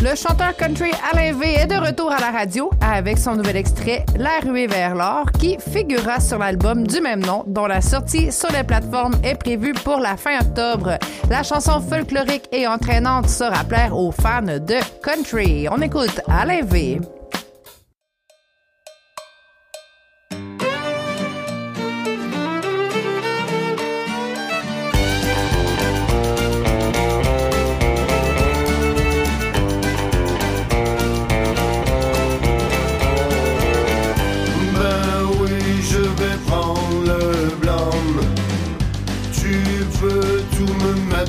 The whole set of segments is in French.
Le chanteur country Alain V est de retour à la radio avec son nouvel extrait La ruée vers l'or qui figurera sur l'album du même nom dont la sortie sur les plateformes est prévue pour la fin octobre. La chanson folklorique et entraînante sera plaire aux fans de country. On écoute Alain V.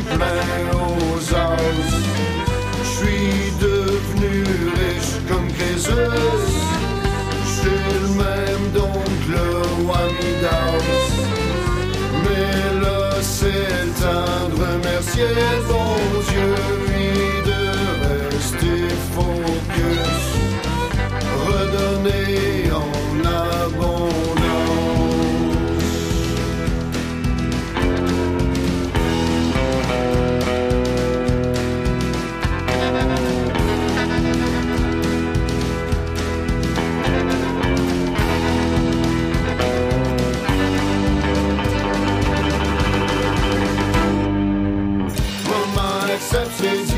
plein aux os. Je suis devenu riche comme Crésus. Je le même donc le roi Midas. Mais là, c'est le temps remercier exceptions